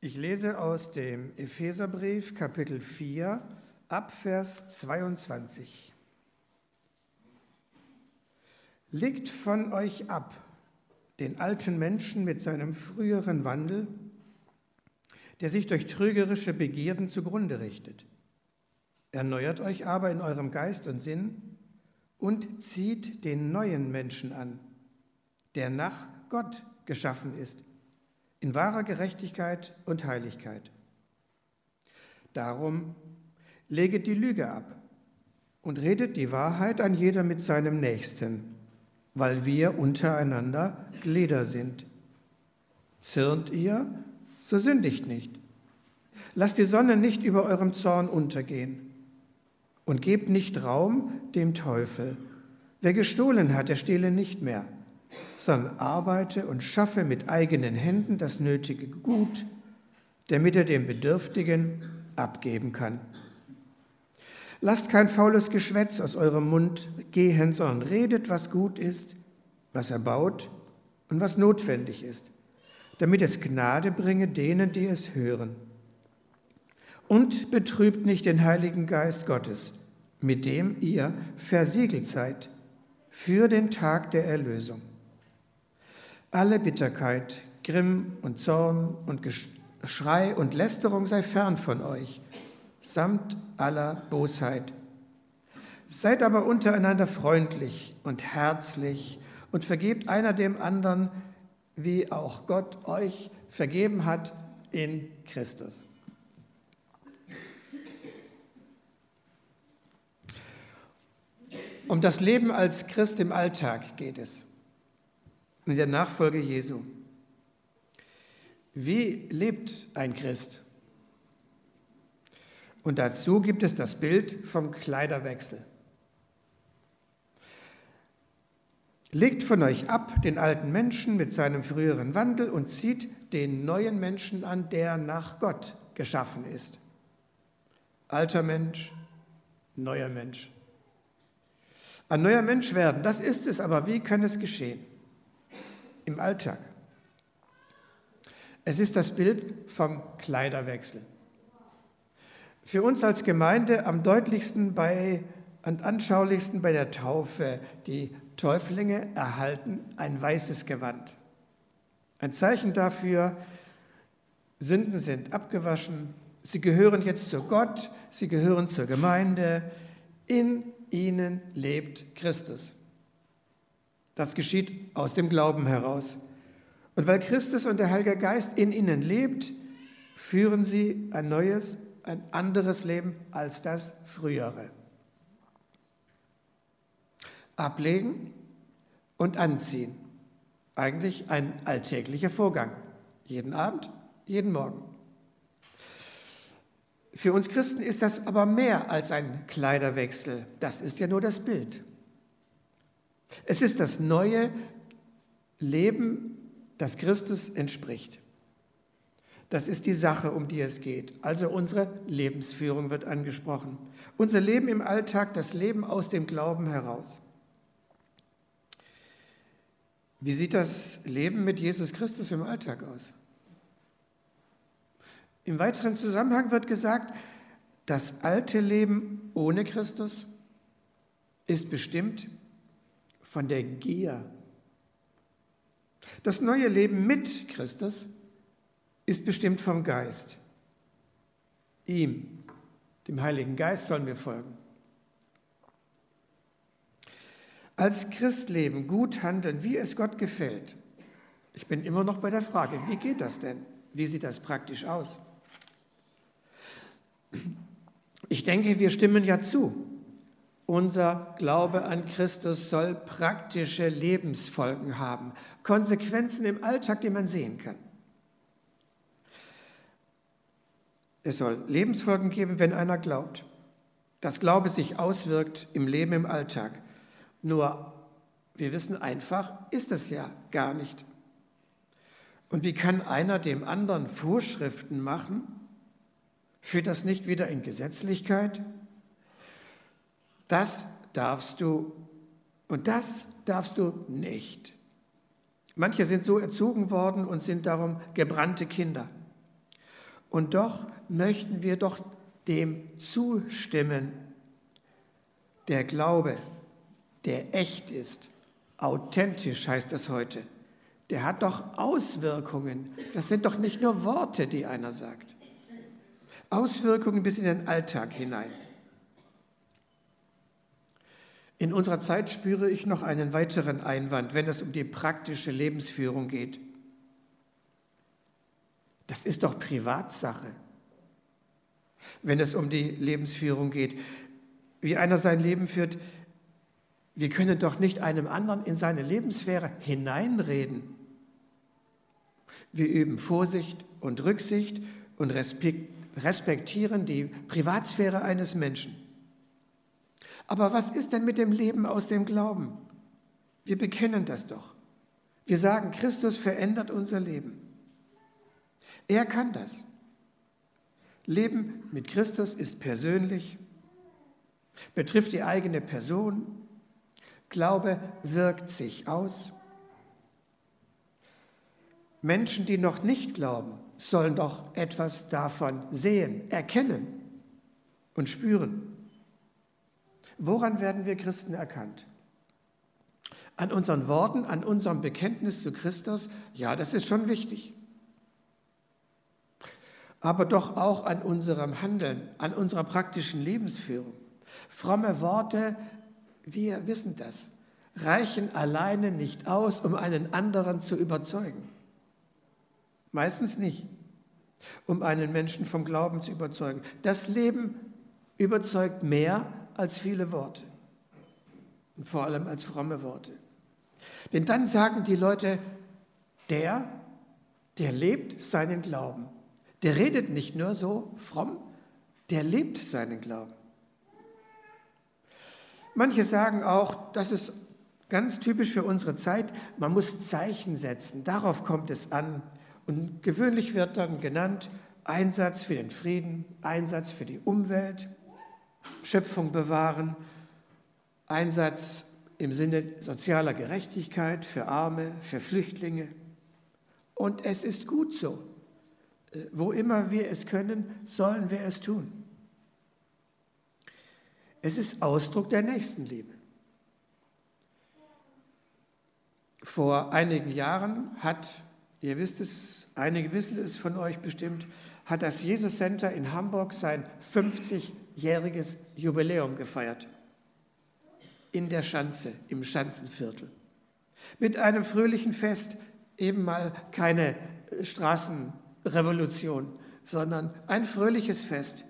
Ich lese aus dem Epheserbrief Kapitel 4 ab Vers 22. Legt von euch ab den alten Menschen mit seinem früheren Wandel, der sich durch trügerische Begierden zugrunde richtet. Erneuert euch aber in eurem Geist und Sinn und zieht den neuen Menschen an, der nach Gott geschaffen ist in wahrer Gerechtigkeit und Heiligkeit. Darum leget die Lüge ab und redet die Wahrheit an jeder mit seinem Nächsten, weil wir untereinander Glieder sind. Zürnt ihr, so sündigt nicht. Lasst die Sonne nicht über eurem Zorn untergehen und gebt nicht Raum dem Teufel. Wer gestohlen hat, der stehle nicht mehr sondern arbeite und schaffe mit eigenen Händen das nötige Gut, damit er dem Bedürftigen abgeben kann. Lasst kein faules Geschwätz aus eurem Mund gehen, sondern redet, was gut ist, was erbaut und was notwendig ist, damit es Gnade bringe denen, die es hören. Und betrübt nicht den Heiligen Geist Gottes, mit dem ihr versiegelt seid für den Tag der Erlösung. Alle Bitterkeit, Grimm und Zorn und Geschrei und Lästerung sei fern von euch, samt aller Bosheit. Seid aber untereinander freundlich und herzlich und vergebt einer dem anderen, wie auch Gott euch vergeben hat in Christus. Um das Leben als Christ im Alltag geht es in der Nachfolge Jesu. Wie lebt ein Christ? Und dazu gibt es das Bild vom Kleiderwechsel. Legt von euch ab den alten Menschen mit seinem früheren Wandel und zieht den neuen Menschen an, der nach Gott geschaffen ist. Alter Mensch, neuer Mensch. Ein neuer Mensch werden, das ist es, aber wie kann es geschehen? Im Alltag. Es ist das Bild vom Kleiderwechsel. Für uns als Gemeinde am deutlichsten bei und anschaulichsten bei der Taufe. Die Täuflinge erhalten ein weißes Gewand. Ein Zeichen dafür, Sünden sind abgewaschen, sie gehören jetzt zu Gott, sie gehören zur Gemeinde, in ihnen lebt Christus. Das geschieht aus dem Glauben heraus. Und weil Christus und der Heilige Geist in ihnen lebt, führen sie ein neues, ein anderes Leben als das frühere. Ablegen und anziehen. Eigentlich ein alltäglicher Vorgang. Jeden Abend, jeden Morgen. Für uns Christen ist das aber mehr als ein Kleiderwechsel. Das ist ja nur das Bild. Es ist das neue Leben, das Christus entspricht. Das ist die Sache, um die es geht. Also unsere Lebensführung wird angesprochen. Unser Leben im Alltag, das Leben aus dem Glauben heraus. Wie sieht das Leben mit Jesus Christus im Alltag aus? Im weiteren Zusammenhang wird gesagt, das alte Leben ohne Christus ist bestimmt von der Gier. Das neue Leben mit Christus ist bestimmt vom Geist. Ihm, dem Heiligen Geist, sollen wir folgen. Als Christleben gut handeln, wie es Gott gefällt. Ich bin immer noch bei der Frage, wie geht das denn? Wie sieht das praktisch aus? Ich denke, wir stimmen ja zu. Unser Glaube an Christus soll praktische Lebensfolgen haben, Konsequenzen im Alltag, die man sehen kann. Es soll Lebensfolgen geben, wenn einer glaubt. Dass Glaube sich auswirkt im Leben im Alltag. Nur, wir wissen einfach, ist es ja gar nicht. Und wie kann einer dem anderen Vorschriften machen? Führt das nicht wieder in Gesetzlichkeit? Das darfst du und das darfst du nicht. Manche sind so erzogen worden und sind darum gebrannte Kinder. Und doch möchten wir doch dem zustimmen. Der Glaube, der echt ist, authentisch heißt das heute, der hat doch Auswirkungen. Das sind doch nicht nur Worte, die einer sagt. Auswirkungen bis in den Alltag hinein. In unserer Zeit spüre ich noch einen weiteren Einwand, wenn es um die praktische Lebensführung geht. Das ist doch Privatsache, wenn es um die Lebensführung geht. Wie einer sein Leben führt, wir können doch nicht einem anderen in seine Lebenssphäre hineinreden. Wir üben Vorsicht und Rücksicht und respektieren die Privatsphäre eines Menschen. Aber was ist denn mit dem Leben aus dem Glauben? Wir bekennen das doch. Wir sagen, Christus verändert unser Leben. Er kann das. Leben mit Christus ist persönlich, betrifft die eigene Person. Glaube wirkt sich aus. Menschen, die noch nicht glauben, sollen doch etwas davon sehen, erkennen und spüren. Woran werden wir Christen erkannt? An unseren Worten, an unserem Bekenntnis zu Christus? Ja, das ist schon wichtig. Aber doch auch an unserem Handeln, an unserer praktischen Lebensführung. Fromme Worte, wir wissen das, reichen alleine nicht aus, um einen anderen zu überzeugen. Meistens nicht, um einen Menschen vom Glauben zu überzeugen. Das Leben überzeugt mehr als viele Worte und vor allem als fromme Worte. Denn dann sagen die Leute, der, der lebt seinen Glauben. Der redet nicht nur so fromm, der lebt seinen Glauben. Manche sagen auch, das ist ganz typisch für unsere Zeit, man muss Zeichen setzen, darauf kommt es an. Und gewöhnlich wird dann genannt Einsatz für den Frieden, Einsatz für die Umwelt, Schöpfung bewahren, Einsatz im Sinne sozialer Gerechtigkeit für Arme, für Flüchtlinge. Und es ist gut so. Äh, wo immer wir es können, sollen wir es tun. Es ist Ausdruck der Nächstenliebe. Vor einigen Jahren hat, ihr wisst es, einige wissen es von euch bestimmt, hat das Jesus Center in Hamburg sein 50 jähriges Jubiläum gefeiert. In der Schanze, im Schanzenviertel. Mit einem fröhlichen Fest, eben mal keine Straßenrevolution, sondern ein fröhliches Fest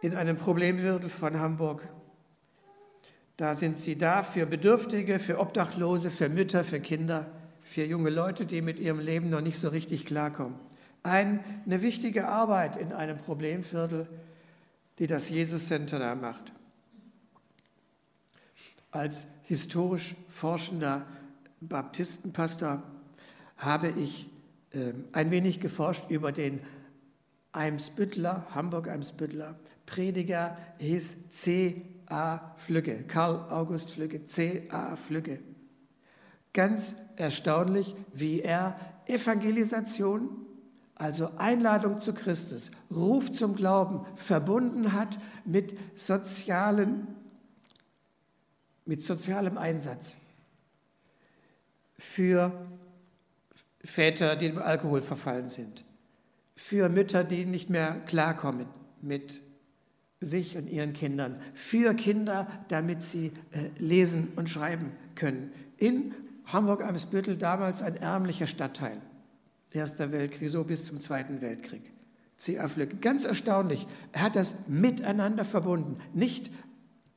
in einem Problemviertel von Hamburg. Da sind sie da für Bedürftige, für Obdachlose, für Mütter, für Kinder, für junge Leute, die mit ihrem Leben noch nicht so richtig klarkommen. Eine wichtige Arbeit in einem Problemviertel, die das Jesus Center da macht. Als historisch forschender Baptistenpastor habe ich äh, ein wenig geforscht über den Eimsbüttler, Hamburg-Eimsbüttler. Prediger hieß C. A. Flügge, Karl August Flügge, C. A. Flügge. Ganz erstaunlich, wie er Evangelisation also Einladung zu Christus, Ruf zum Glauben, verbunden hat mit, sozialen, mit sozialem Einsatz für Väter, die im Alkohol verfallen sind, für Mütter, die nicht mehr klarkommen mit sich und ihren Kindern, für Kinder, damit sie äh, lesen und schreiben können. In Hamburg-Eimsbüttel damals ein ärmlicher Stadtteil. Erster Weltkrieg, so bis zum Zweiten Weltkrieg. C.A. Flück, ganz erstaunlich, er hat das miteinander verbunden, nicht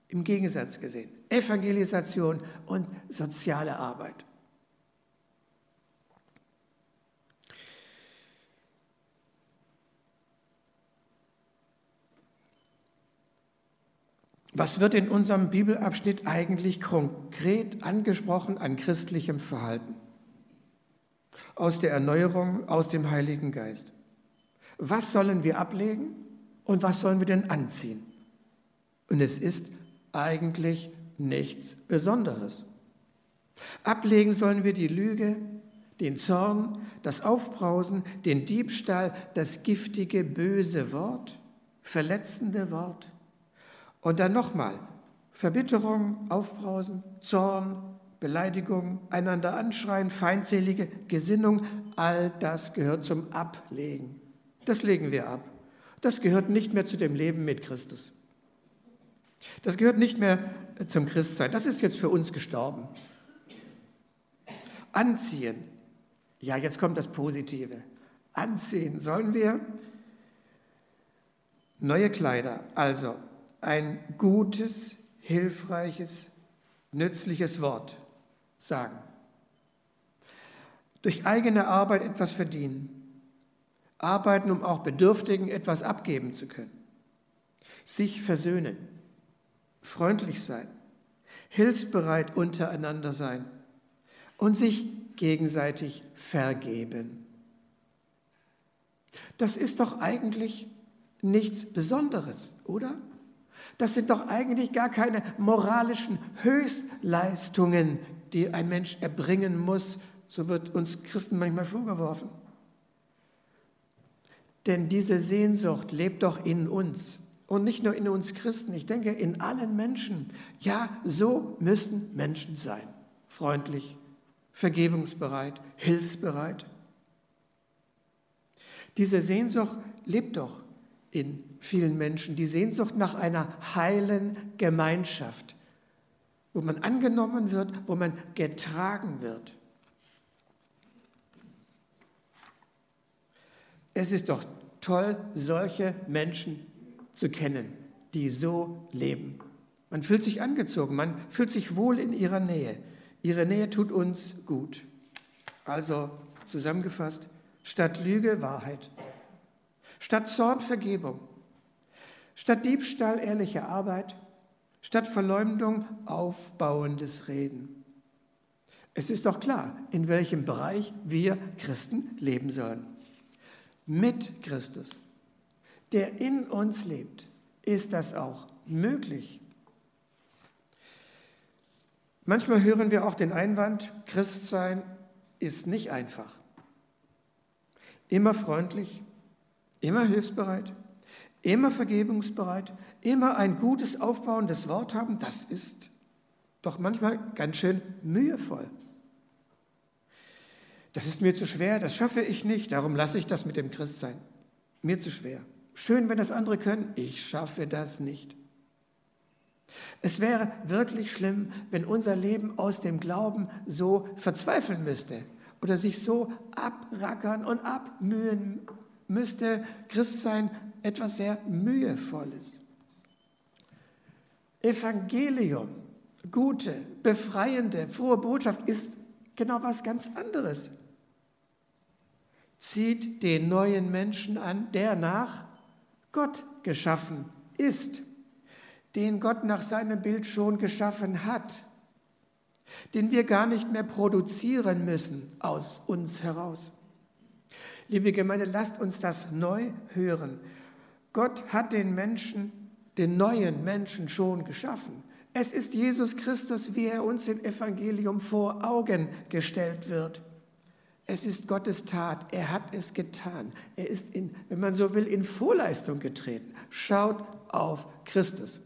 im Gegensatz gesehen. Evangelisation und soziale Arbeit. Was wird in unserem Bibelabschnitt eigentlich konkret angesprochen an christlichem Verhalten? Aus der Erneuerung, aus dem Heiligen Geist. Was sollen wir ablegen und was sollen wir denn anziehen? Und es ist eigentlich nichts Besonderes. Ablegen sollen wir die Lüge, den Zorn, das Aufbrausen, den Diebstahl, das giftige, böse Wort, verletzende Wort. Und dann nochmal Verbitterung, Aufbrausen, Zorn, Beleidigung, einander anschreien, feindselige Gesinnung, all das gehört zum Ablegen. Das legen wir ab. Das gehört nicht mehr zu dem Leben mit Christus. Das gehört nicht mehr zum Christsein. Das ist jetzt für uns gestorben. Anziehen. Ja, jetzt kommt das Positive. Anziehen sollen wir neue Kleider, also ein gutes, hilfreiches, nützliches Wort sagen. Durch eigene Arbeit etwas verdienen. Arbeiten, um auch Bedürftigen etwas abgeben zu können. Sich versöhnen. Freundlich sein. Hilfsbereit untereinander sein. Und sich gegenseitig vergeben. Das ist doch eigentlich nichts Besonderes, oder? Das sind doch eigentlich gar keine moralischen Höchstleistungen, die ein Mensch erbringen muss. So wird uns Christen manchmal vorgeworfen. Denn diese Sehnsucht lebt doch in uns. Und nicht nur in uns Christen, ich denke in allen Menschen. Ja, so müssen Menschen sein. Freundlich, vergebungsbereit, hilfsbereit. Diese Sehnsucht lebt doch in vielen Menschen, die Sehnsucht nach einer heilen Gemeinschaft, wo man angenommen wird, wo man getragen wird. Es ist doch toll, solche Menschen zu kennen, die so leben. Man fühlt sich angezogen, man fühlt sich wohl in ihrer Nähe. Ihre Nähe tut uns gut. Also zusammengefasst, statt Lüge Wahrheit, statt Zorn Vergebung, statt Diebstahl ehrliche Arbeit, statt Verleumdung aufbauendes Reden. Es ist doch klar, in welchem Bereich wir Christen leben sollen. Mit Christus, der in uns lebt, ist das auch möglich. Manchmal hören wir auch den Einwand, Christsein ist nicht einfach. Immer freundlich, immer hilfsbereit, immer vergebungsbereit, immer ein gutes, aufbauendes Wort haben, das ist doch manchmal ganz schön mühevoll. Das ist mir zu schwer, das schaffe ich nicht, darum lasse ich das mit dem Christsein. Mir zu schwer. Schön, wenn das andere können, ich schaffe das nicht. Es wäre wirklich schlimm, wenn unser Leben aus dem Glauben so verzweifeln müsste oder sich so abrackern und abmühen müsste. Christsein etwas sehr Mühevolles. Evangelium, gute, befreiende, frohe Botschaft ist genau was ganz anderes. Zieht den neuen Menschen an, der nach Gott geschaffen ist, den Gott nach seinem Bild schon geschaffen hat, den wir gar nicht mehr produzieren müssen aus uns heraus. Liebe Gemeinde, lasst uns das neu hören. Gott hat den Menschen, den neuen Menschen schon geschaffen. Es ist Jesus Christus, wie er uns im Evangelium vor Augen gestellt wird. Es ist Gottes Tat. Er hat es getan. Er ist, in, wenn man so will, in Vorleistung getreten. Schaut auf Christus.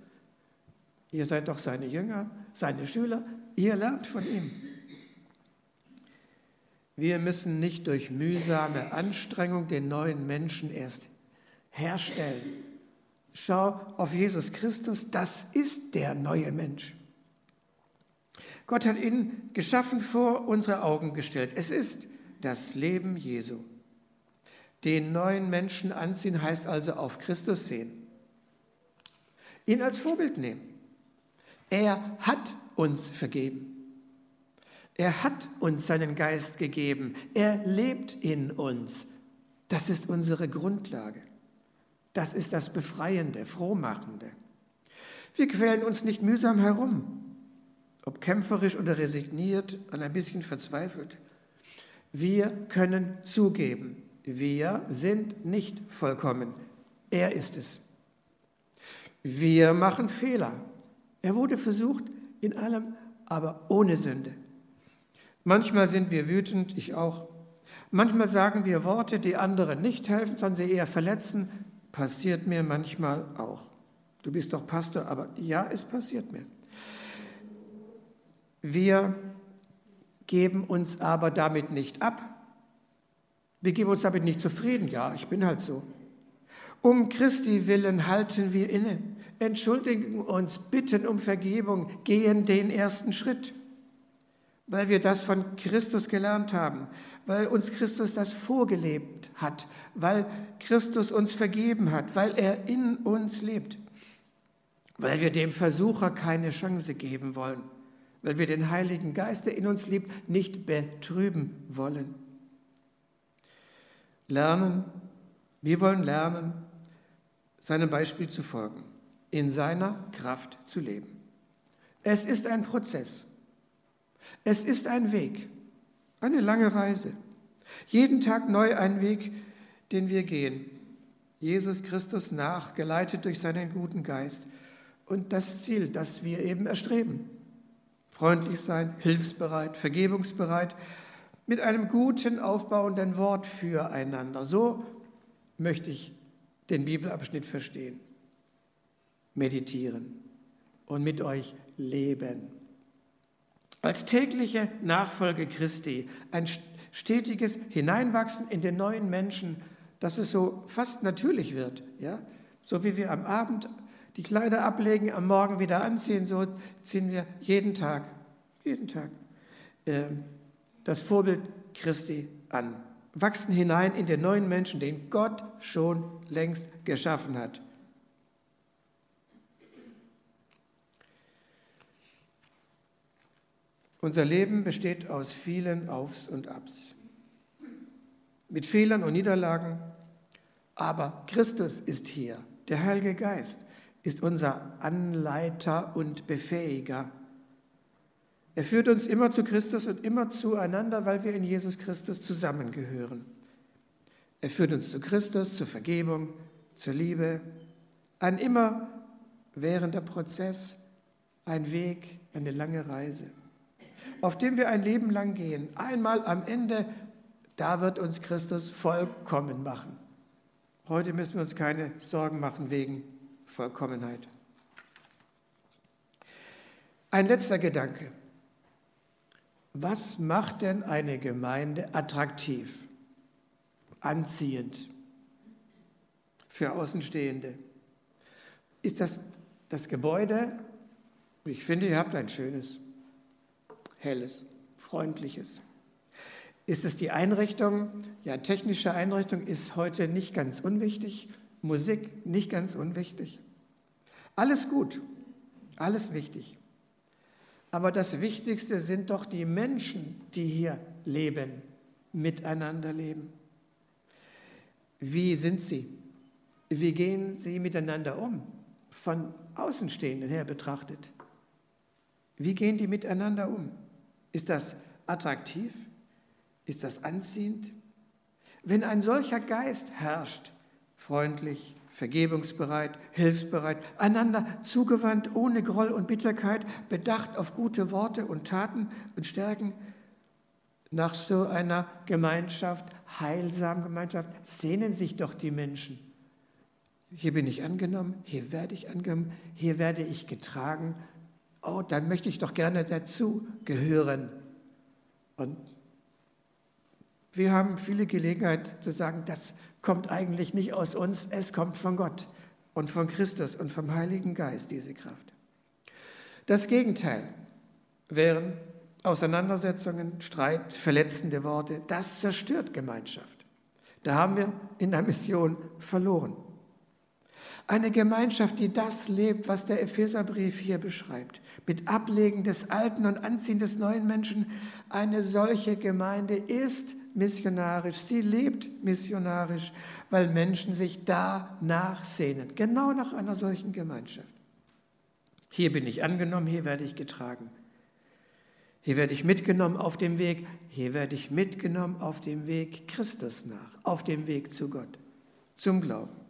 Ihr seid doch seine Jünger, seine Schüler. Ihr lernt von ihm. Wir müssen nicht durch mühsame Anstrengung den neuen Menschen erst herstellen. Schau auf Jesus Christus, das ist der neue Mensch. Gott hat ihn geschaffen, vor unsere Augen gestellt. Es ist das Leben Jesu. Den neuen Menschen anziehen heißt also auf Christus sehen. Ihn als Vorbild nehmen. Er hat uns vergeben. Er hat uns seinen Geist gegeben. Er lebt in uns. Das ist unsere Grundlage. Das ist das Befreiende, Frohmachende. Wir quälen uns nicht mühsam herum, ob kämpferisch oder resigniert und ein bisschen verzweifelt. Wir können zugeben, wir sind nicht vollkommen. Er ist es. Wir machen Fehler. Er wurde versucht in allem, aber ohne Sünde. Manchmal sind wir wütend, ich auch. Manchmal sagen wir Worte, die anderen nicht helfen, sondern sie eher verletzen. Passiert mir manchmal auch. Du bist doch Pastor, aber ja, es passiert mir. Wir geben uns aber damit nicht ab. Wir geben uns damit nicht zufrieden. Ja, ich bin halt so. Um Christi willen halten wir inne, entschuldigen uns, bitten um Vergebung, gehen den ersten Schritt, weil wir das von Christus gelernt haben, weil uns Christus das vorgelebt hat, weil Christus uns vergeben hat, weil er in uns lebt, weil wir dem Versucher keine Chance geben wollen, weil wir den Heiligen Geist, der in uns lebt, nicht betrüben wollen. Lernen, wir wollen lernen, seinem Beispiel zu folgen, in seiner Kraft zu leben. Es ist ein Prozess. Es ist ein Weg, eine lange Reise. Jeden Tag neu ein Weg, den wir gehen. Jesus Christus nach, geleitet durch seinen guten Geist. Und das Ziel, das wir eben erstreben. Freundlich sein, hilfsbereit, vergebungsbereit, mit einem guten, aufbauenden Wort füreinander. So möchte ich den Bibelabschnitt verstehen, meditieren und mit euch leben. Als tägliche Nachfolge Christi, ein stetiges Hineinwachsen in den neuen Menschen, dass es so fast natürlich wird. Ja? So wie wir am Abend die Kleider ablegen, am Morgen wieder anziehen, so ziehen wir jeden Tag, jeden Tag äh, das Vorbild Christi an wachsen hinein in den neuen Menschen, den Gott schon längst geschaffen hat. Unser Leben besteht aus vielen Aufs und Abs, mit Fehlern und Niederlagen, aber Christus ist hier, der Heilige Geist ist unser Anleiter und Befähiger. Er führt uns immer zu Christus und immer zueinander, weil wir in Jesus Christus zusammengehören. Er führt uns zu Christus, zur Vergebung, zur Liebe. Ein immer währender Prozess, ein Weg, eine lange Reise, auf dem wir ein Leben lang gehen. Einmal am Ende, da wird uns Christus vollkommen machen. Heute müssen wir uns keine Sorgen machen wegen Vollkommenheit. Ein letzter Gedanke. Was macht denn eine Gemeinde attraktiv, anziehend für Außenstehende? Ist das das Gebäude? Ich finde, ihr habt ein schönes, helles, freundliches. Ist es die Einrichtung? Ja, technische Einrichtung ist heute nicht ganz unwichtig, Musik nicht ganz unwichtig. Alles gut, alles wichtig. Aber das Wichtigste sind doch die Menschen, die hier leben, miteinander leben. Wie sind sie? Wie gehen sie miteinander um? Von Außenstehenden her betrachtet. Wie gehen die miteinander um? Ist das attraktiv? Ist das anziehend? Wenn ein solcher Geist herrscht, freundlich, vergebungsbereit, hilfsbereit, einander zugewandt, ohne Groll und Bitterkeit, bedacht auf gute Worte und Taten und Stärken. Nach so einer Gemeinschaft, heilsamen Gemeinschaft, sehnen sich doch die Menschen. Hier bin ich angenommen, hier werde ich angenommen, hier werde ich getragen. Oh, dann möchte ich doch gerne dazu gehören. Und wir haben viele Gelegenheit zu sagen, das kommt eigentlich nicht aus uns, es kommt von Gott und von Christus und vom Heiligen Geist, diese Kraft. Das Gegenteil wären Auseinandersetzungen, Streit, verletzende Worte. Das zerstört Gemeinschaft. Da haben wir in der Mission verloren. Eine Gemeinschaft, die das lebt, was der Epheserbrief hier beschreibt, mit Ablegen des Alten und Anziehen des neuen Menschen, eine solche Gemeinde ist missionarisch, sie lebt missionarisch, weil Menschen sich danach sehnen, genau nach einer solchen Gemeinschaft. Hier bin ich angenommen, hier werde ich getragen. Hier werde ich mitgenommen auf dem Weg, hier werde ich mitgenommen auf dem Weg Christus nach, auf dem Weg zu Gott, zum Glauben.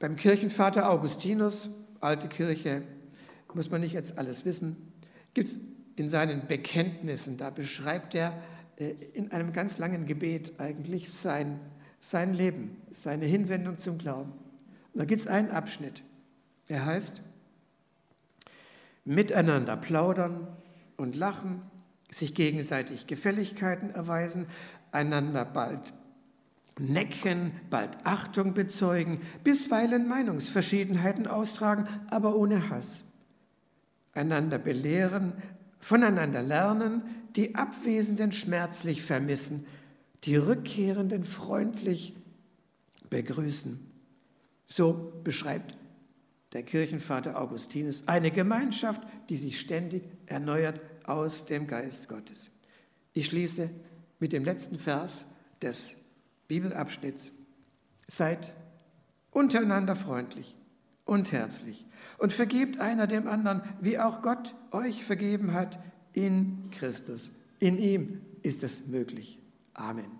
Beim Kirchenvater Augustinus, alte Kirche, muss man nicht jetzt alles wissen, gibt es in seinen Bekenntnissen, da beschreibt er äh, in einem ganz langen Gebet eigentlich sein, sein Leben, seine Hinwendung zum Glauben. Und da gibt es einen Abschnitt. Er heißt, miteinander plaudern und lachen, sich gegenseitig Gefälligkeiten erweisen, einander bald necken, bald Achtung bezeugen, bisweilen Meinungsverschiedenheiten austragen, aber ohne Hass. Einander belehren, voneinander lernen, die Abwesenden schmerzlich vermissen, die Rückkehrenden freundlich begrüßen. So beschreibt der Kirchenvater Augustinus eine Gemeinschaft, die sich ständig erneuert aus dem Geist Gottes. Ich schließe mit dem letzten Vers des Bibelabschnitts. Seid untereinander freundlich und herzlich und vergebt einer dem anderen, wie auch Gott euch vergeben hat in Christus. In ihm ist es möglich. Amen.